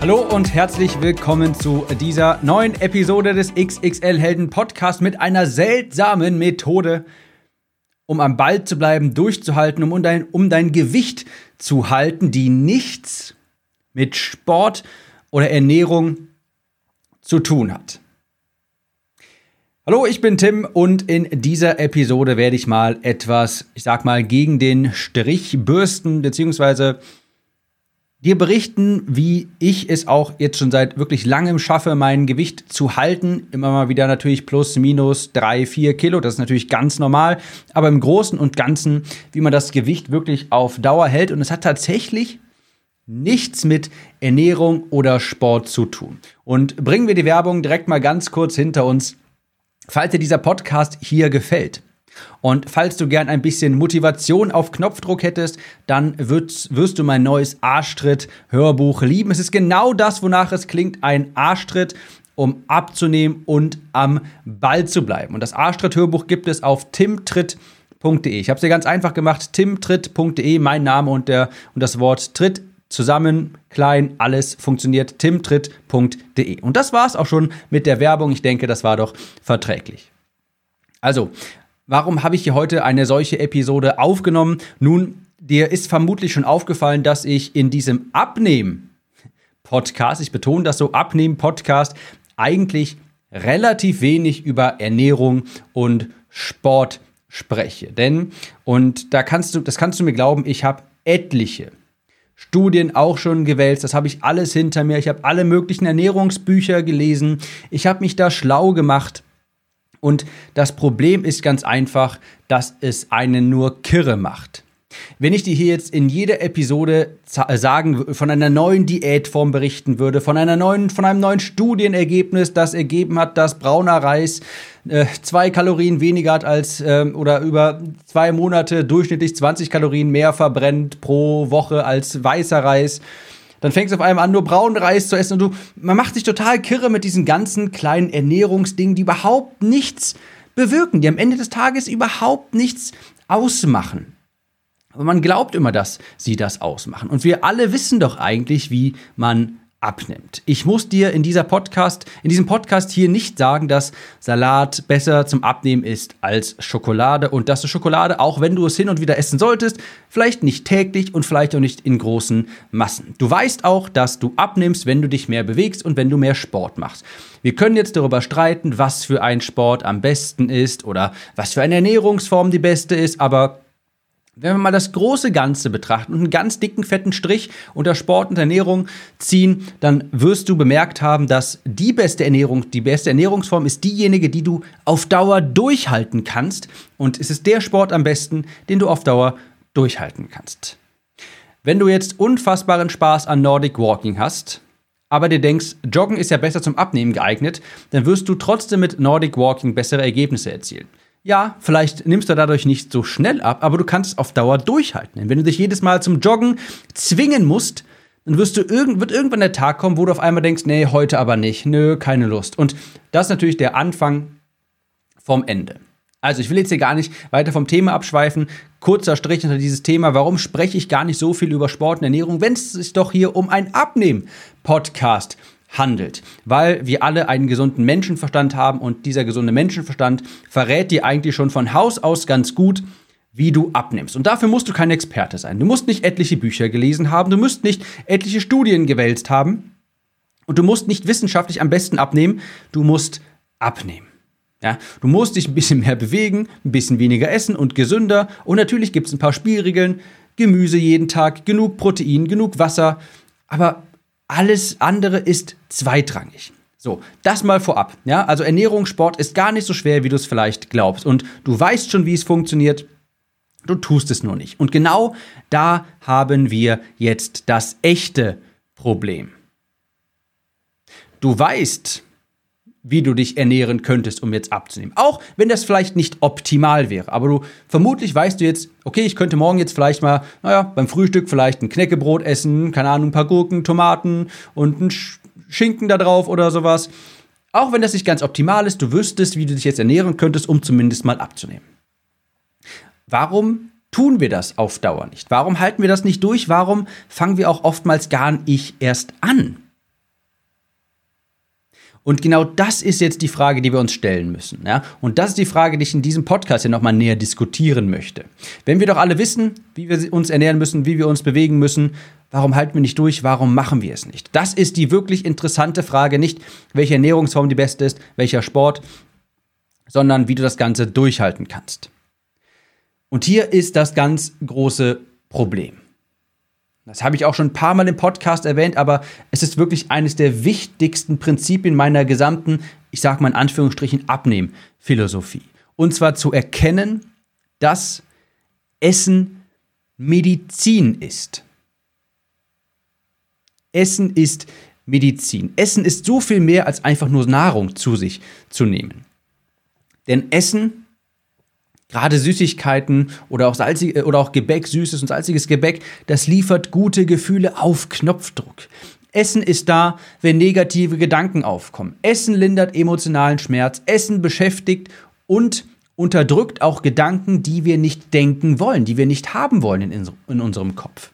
Hallo und herzlich willkommen zu dieser neuen Episode des XXL Helden Podcast mit einer seltsamen Methode, um am Ball zu bleiben, durchzuhalten, um dein, um dein Gewicht zu halten, die nichts mit Sport oder Ernährung zu tun hat. Hallo, ich bin Tim und in dieser Episode werde ich mal etwas, ich sag mal, gegen den Strich bürsten, beziehungsweise dir berichten, wie ich es auch jetzt schon seit wirklich langem schaffe, mein Gewicht zu halten. Immer mal wieder natürlich plus, minus drei, vier Kilo. Das ist natürlich ganz normal. Aber im Großen und Ganzen, wie man das Gewicht wirklich auf Dauer hält. Und es hat tatsächlich nichts mit Ernährung oder Sport zu tun. Und bringen wir die Werbung direkt mal ganz kurz hinter uns. Falls dir dieser Podcast hier gefällt, und falls du gern ein bisschen Motivation auf Knopfdruck hättest, dann wirst, wirst du mein neues Arschtritt-Hörbuch lieben. Es ist genau das, wonach es klingt, ein Arschtritt, um abzunehmen und am Ball zu bleiben. Und das Arschtritt-Hörbuch gibt es auf timtritt.de. Ich habe es dir ganz einfach gemacht, timtritt.de, mein Name und, der, und das Wort Tritt zusammen, klein, alles funktioniert, timtritt.de. Und das war es auch schon mit der Werbung. Ich denke, das war doch verträglich. Also, Warum habe ich hier heute eine solche Episode aufgenommen? Nun, dir ist vermutlich schon aufgefallen, dass ich in diesem Abnehmen-Podcast, ich betone das so, Abnehmen-Podcast, eigentlich relativ wenig über Ernährung und Sport spreche. Denn, und da kannst du, das kannst du mir glauben, ich habe etliche Studien auch schon gewälzt, das habe ich alles hinter mir. Ich habe alle möglichen Ernährungsbücher gelesen. Ich habe mich da schlau gemacht. Und das Problem ist ganz einfach, dass es einen nur kirre macht. Wenn ich dir hier jetzt in jeder Episode äh, sagen, von einer neuen Diätform berichten würde, von einer neuen, von einem neuen Studienergebnis, das ergeben hat, dass brauner Reis äh, zwei Kalorien weniger hat als äh, oder über zwei Monate durchschnittlich 20 Kalorien mehr verbrennt pro Woche als weißer Reis, dann fängst du auf einmal an, nur braunen Reis zu essen und du, man macht sich total kirre mit diesen ganzen kleinen Ernährungsdingen, die überhaupt nichts bewirken, die am Ende des Tages überhaupt nichts ausmachen. Aber man glaubt immer, dass sie das ausmachen. Und wir alle wissen doch eigentlich, wie man abnimmt. Ich muss dir in dieser Podcast, in diesem Podcast hier nicht sagen, dass Salat besser zum Abnehmen ist als Schokolade und dass du Schokolade, auch wenn du es hin und wieder essen solltest, vielleicht nicht täglich und vielleicht auch nicht in großen Massen. Du weißt auch, dass du abnimmst, wenn du dich mehr bewegst und wenn du mehr Sport machst. Wir können jetzt darüber streiten, was für ein Sport am besten ist oder was für eine Ernährungsform die beste ist, aber wenn wir mal das große Ganze betrachten und einen ganz dicken, fetten Strich unter Sport und Ernährung ziehen, dann wirst du bemerkt haben, dass die beste Ernährung, die beste Ernährungsform ist diejenige, die du auf Dauer durchhalten kannst. Und es ist der Sport am besten, den du auf Dauer durchhalten kannst. Wenn du jetzt unfassbaren Spaß an Nordic Walking hast, aber dir denkst, Joggen ist ja besser zum Abnehmen geeignet, dann wirst du trotzdem mit Nordic Walking bessere Ergebnisse erzielen. Ja, vielleicht nimmst du dadurch nicht so schnell ab, aber du kannst es auf Dauer durchhalten. Denn wenn du dich jedes Mal zum Joggen zwingen musst, dann wirst du irgend, wird irgendwann der Tag kommen, wo du auf einmal denkst, nee, heute aber nicht, nö, keine Lust. Und das ist natürlich der Anfang vom Ende. Also, ich will jetzt hier gar nicht weiter vom Thema abschweifen. Kurzer Strich unter dieses Thema. Warum spreche ich gar nicht so viel über Sport und Ernährung, wenn es sich doch hier um ein Abnehmen-Podcast handelt, weil wir alle einen gesunden Menschenverstand haben und dieser gesunde Menschenverstand verrät dir eigentlich schon von Haus aus ganz gut, wie du abnimmst. Und dafür musst du kein Experte sein. Du musst nicht etliche Bücher gelesen haben, du musst nicht etliche Studien gewälzt haben und du musst nicht wissenschaftlich am besten abnehmen, du musst abnehmen. Ja, du musst dich ein bisschen mehr bewegen, ein bisschen weniger essen und gesünder. Und natürlich gibt es ein paar Spielregeln. Gemüse jeden Tag, genug Protein, genug Wasser. Aber alles andere ist zweitrangig. So, das mal vorab. Ja, also Ernährung, Sport ist gar nicht so schwer, wie du es vielleicht glaubst. Und du weißt schon, wie es funktioniert. Du tust es nur nicht. Und genau da haben wir jetzt das echte Problem. du weißt, wie du dich ernähren könntest, um jetzt abzunehmen. Auch wenn das vielleicht nicht optimal wäre. Aber du vermutlich weißt du jetzt, okay, ich könnte morgen jetzt vielleicht mal, naja, beim Frühstück vielleicht ein Knäckebrot essen, keine Ahnung, ein paar Gurken, Tomaten und ein Schinken da drauf oder sowas. Auch wenn das nicht ganz optimal ist, du wüsstest, wie du dich jetzt ernähren könntest, um zumindest mal abzunehmen. Warum tun wir das auf Dauer nicht? Warum halten wir das nicht durch? Warum fangen wir auch oftmals gar nicht erst an? Und genau das ist jetzt die Frage, die wir uns stellen müssen. Ja? Und das ist die Frage, die ich in diesem Podcast hier nochmal näher diskutieren möchte. Wenn wir doch alle wissen, wie wir uns ernähren müssen, wie wir uns bewegen müssen, warum halten wir nicht durch? Warum machen wir es nicht? Das ist die wirklich interessante Frage. Nicht, welche Ernährungsform die beste ist, welcher Sport, sondern wie du das Ganze durchhalten kannst. Und hier ist das ganz große Problem. Das habe ich auch schon ein paar Mal im Podcast erwähnt, aber es ist wirklich eines der wichtigsten Prinzipien meiner gesamten, ich sage mal in Anführungsstrichen, Abnehmphilosophie. Und zwar zu erkennen, dass Essen Medizin ist. Essen ist Medizin. Essen ist so viel mehr als einfach nur Nahrung zu sich zu nehmen. Denn Essen Gerade Süßigkeiten oder auch, salzig, äh, oder auch Gebäck, süßes und salziges Gebäck, das liefert gute Gefühle auf Knopfdruck. Essen ist da, wenn negative Gedanken aufkommen. Essen lindert emotionalen Schmerz. Essen beschäftigt und unterdrückt auch Gedanken, die wir nicht denken wollen, die wir nicht haben wollen in, in unserem Kopf.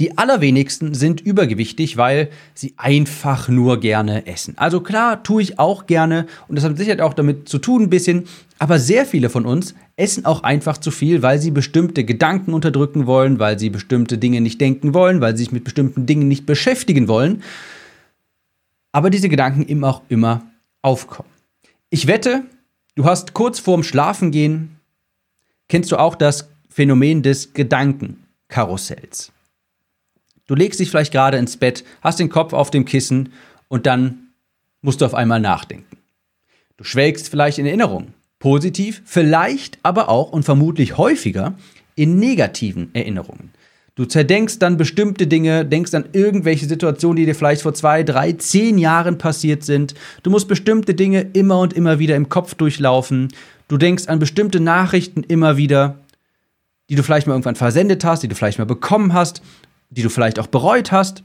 Die allerwenigsten sind übergewichtig, weil sie einfach nur gerne essen. Also klar, tue ich auch gerne und das hat sicher auch damit zu tun ein bisschen, aber sehr viele von uns essen auch einfach zu viel, weil sie bestimmte Gedanken unterdrücken wollen, weil sie bestimmte Dinge nicht denken wollen, weil sie sich mit bestimmten Dingen nicht beschäftigen wollen. Aber diese Gedanken immer auch immer aufkommen. Ich wette, du hast kurz vorm Schlafengehen, kennst du auch das Phänomen des Gedankenkarussells. Du legst dich vielleicht gerade ins Bett, hast den Kopf auf dem Kissen und dann musst du auf einmal nachdenken. Du schwelgst vielleicht in Erinnerungen, positiv, vielleicht aber auch und vermutlich häufiger in negativen Erinnerungen. Du zerdenkst dann bestimmte Dinge, denkst an irgendwelche Situationen, die dir vielleicht vor zwei, drei, zehn Jahren passiert sind. Du musst bestimmte Dinge immer und immer wieder im Kopf durchlaufen. Du denkst an bestimmte Nachrichten immer wieder, die du vielleicht mal irgendwann versendet hast, die du vielleicht mal bekommen hast die du vielleicht auch bereut hast.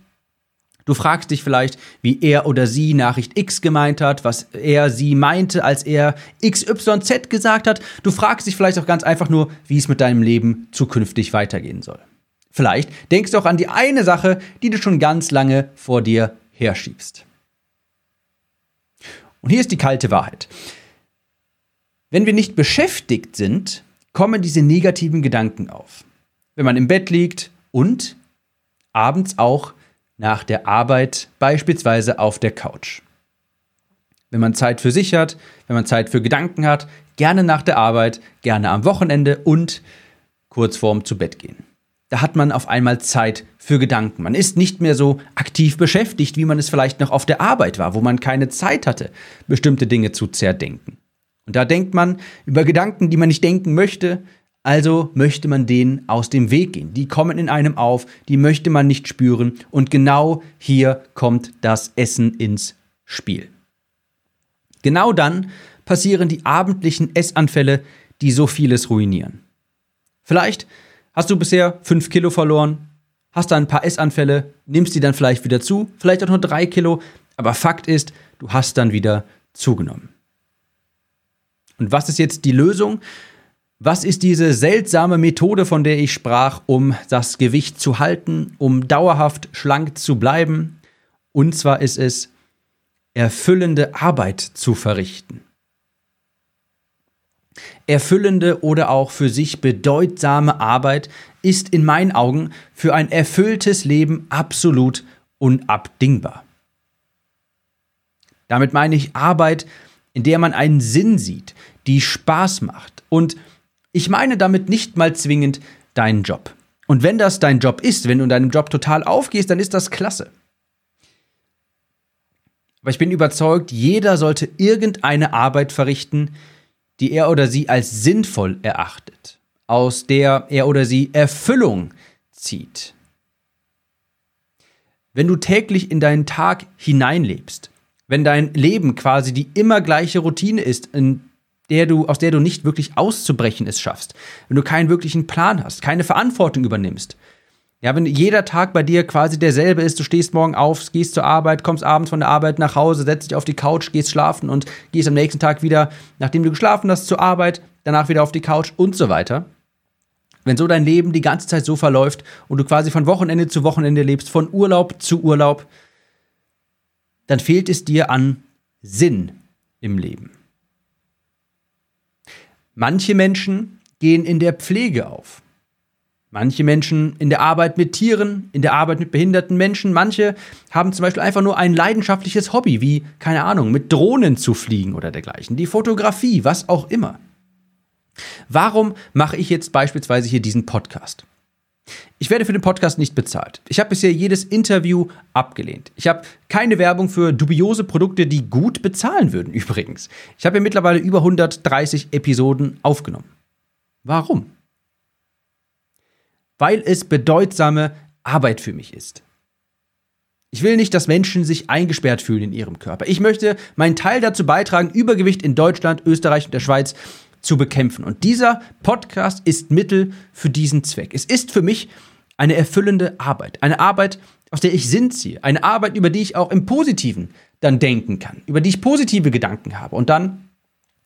Du fragst dich vielleicht, wie er oder sie Nachricht X gemeint hat, was er sie meinte, als er XYZ gesagt hat. Du fragst dich vielleicht auch ganz einfach nur, wie es mit deinem Leben zukünftig weitergehen soll. Vielleicht denkst du auch an die eine Sache, die du schon ganz lange vor dir herschiebst. Und hier ist die kalte Wahrheit. Wenn wir nicht beschäftigt sind, kommen diese negativen Gedanken auf. Wenn man im Bett liegt und abends auch nach der Arbeit, beispielsweise auf der Couch. Wenn man Zeit für sich hat, wenn man Zeit für Gedanken hat, gerne nach der Arbeit, gerne am Wochenende und kurz vorm zu Bett gehen. Da hat man auf einmal Zeit für Gedanken. Man ist nicht mehr so aktiv beschäftigt, wie man es vielleicht noch auf der Arbeit war, wo man keine Zeit hatte, bestimmte Dinge zu zerdenken. Und da denkt man über Gedanken, die man nicht denken möchte, also möchte man denen aus dem Weg gehen. Die kommen in einem auf, die möchte man nicht spüren. Und genau hier kommt das Essen ins Spiel. Genau dann passieren die abendlichen Essanfälle, die so vieles ruinieren. Vielleicht hast du bisher fünf Kilo verloren, hast dann ein paar Essanfälle, nimmst die dann vielleicht wieder zu, vielleicht auch nur drei Kilo, aber Fakt ist, du hast dann wieder zugenommen. Und was ist jetzt die Lösung? Was ist diese seltsame Methode, von der ich sprach, um das Gewicht zu halten, um dauerhaft schlank zu bleiben? Und zwar ist es, erfüllende Arbeit zu verrichten. Erfüllende oder auch für sich bedeutsame Arbeit ist in meinen Augen für ein erfülltes Leben absolut unabdingbar. Damit meine ich Arbeit, in der man einen Sinn sieht, die Spaß macht und ich meine damit nicht mal zwingend deinen Job. Und wenn das dein Job ist, wenn du in deinem Job total aufgehst, dann ist das klasse. Aber ich bin überzeugt, jeder sollte irgendeine Arbeit verrichten, die er oder sie als sinnvoll erachtet, aus der er oder sie Erfüllung zieht. wenn du täglich in deinen Tag hineinlebst, wenn dein Leben quasi die immer gleiche Routine ist, in der du, aus der du nicht wirklich auszubrechen es schaffst, wenn du keinen wirklichen Plan hast, keine Verantwortung übernimmst, ja, wenn jeder Tag bei dir quasi derselbe ist, du stehst morgen auf, gehst zur Arbeit, kommst abends von der Arbeit nach Hause, setzt dich auf die Couch, gehst schlafen und gehst am nächsten Tag wieder, nachdem du geschlafen hast, zur Arbeit, danach wieder auf die Couch und so weiter. Wenn so dein Leben die ganze Zeit so verläuft und du quasi von Wochenende zu Wochenende lebst, von Urlaub zu Urlaub, dann fehlt es dir an Sinn im Leben. Manche Menschen gehen in der Pflege auf. Manche Menschen in der Arbeit mit Tieren, in der Arbeit mit behinderten Menschen. Manche haben zum Beispiel einfach nur ein leidenschaftliches Hobby, wie, keine Ahnung, mit Drohnen zu fliegen oder dergleichen. Die Fotografie, was auch immer. Warum mache ich jetzt beispielsweise hier diesen Podcast? Ich werde für den Podcast nicht bezahlt. Ich habe bisher jedes Interview abgelehnt. Ich habe keine Werbung für dubiose Produkte, die gut bezahlen würden, übrigens. Ich habe ja mittlerweile über 130 Episoden aufgenommen. Warum? Weil es bedeutsame Arbeit für mich ist. Ich will nicht, dass Menschen sich eingesperrt fühlen in ihrem Körper. Ich möchte meinen Teil dazu beitragen, Übergewicht in Deutschland, Österreich und der Schweiz zu bekämpfen. Und dieser Podcast ist Mittel für diesen Zweck. Es ist für mich eine erfüllende Arbeit. Eine Arbeit, aus der ich Sinn ziehe. Eine Arbeit, über die ich auch im Positiven dann denken kann. Über die ich positive Gedanken habe. Und dann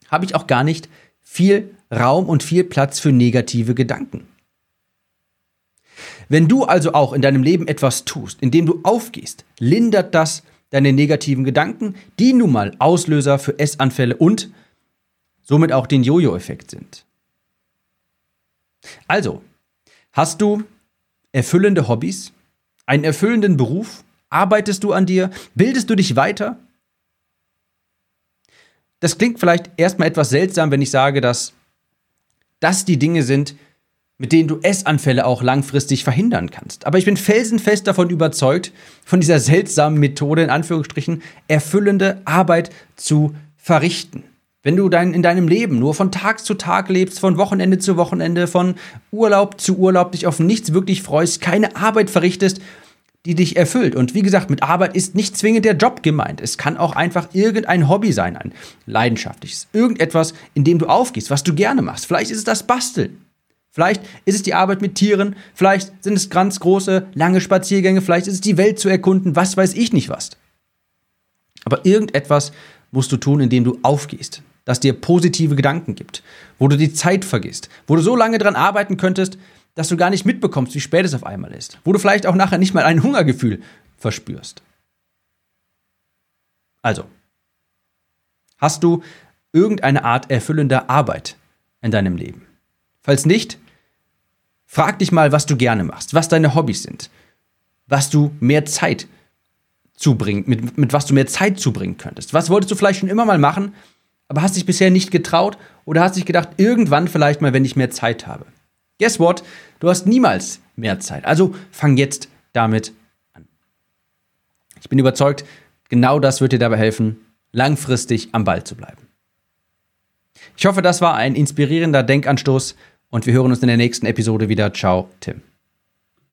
habe ich auch gar nicht viel Raum und viel Platz für negative Gedanken. Wenn du also auch in deinem Leben etwas tust, indem du aufgehst, lindert das deine negativen Gedanken, die nun mal Auslöser für Essanfälle und somit auch den Jojo-Effekt sind. Also, hast du erfüllende Hobbys, einen erfüllenden Beruf, arbeitest du an dir, bildest du dich weiter? Das klingt vielleicht erstmal etwas seltsam, wenn ich sage, dass das die Dinge sind, mit denen du Essanfälle auch langfristig verhindern kannst. Aber ich bin felsenfest davon überzeugt, von dieser seltsamen Methode, in Anführungsstrichen, erfüllende Arbeit zu verrichten. Wenn du dein, in deinem Leben nur von Tag zu Tag lebst, von Wochenende zu Wochenende, von Urlaub zu Urlaub, dich auf nichts wirklich freust, keine Arbeit verrichtest, die dich erfüllt. Und wie gesagt, mit Arbeit ist nicht zwingend der Job gemeint. Es kann auch einfach irgendein Hobby sein, ein leidenschaftliches. Irgendetwas, in dem du aufgehst, was du gerne machst. Vielleicht ist es das Basteln. Vielleicht ist es die Arbeit mit Tieren, vielleicht sind es ganz große, lange Spaziergänge, vielleicht ist es die Welt zu erkunden, was weiß ich nicht was. Aber irgendetwas musst du tun, indem du aufgehst, das dir positive Gedanken gibt, wo du die Zeit vergisst, wo du so lange dran arbeiten könntest, dass du gar nicht mitbekommst, wie spät es auf einmal ist, wo du vielleicht auch nachher nicht mal ein Hungergefühl verspürst. Also, hast du irgendeine Art erfüllender Arbeit in deinem Leben? Falls nicht, frag dich mal, was du gerne machst, was deine Hobbys sind, was du mehr Zeit zubringen, mit, mit was du mehr Zeit zubringen könntest. Was wolltest du vielleicht schon immer mal machen, aber hast dich bisher nicht getraut oder hast dich gedacht, irgendwann vielleicht mal, wenn ich mehr Zeit habe. Guess what? Du hast niemals mehr Zeit. Also fang jetzt damit an. Ich bin überzeugt, genau das wird dir dabei helfen, langfristig am Ball zu bleiben. Ich hoffe, das war ein inspirierender Denkanstoß und wir hören uns in der nächsten Episode wieder. Ciao, Tim.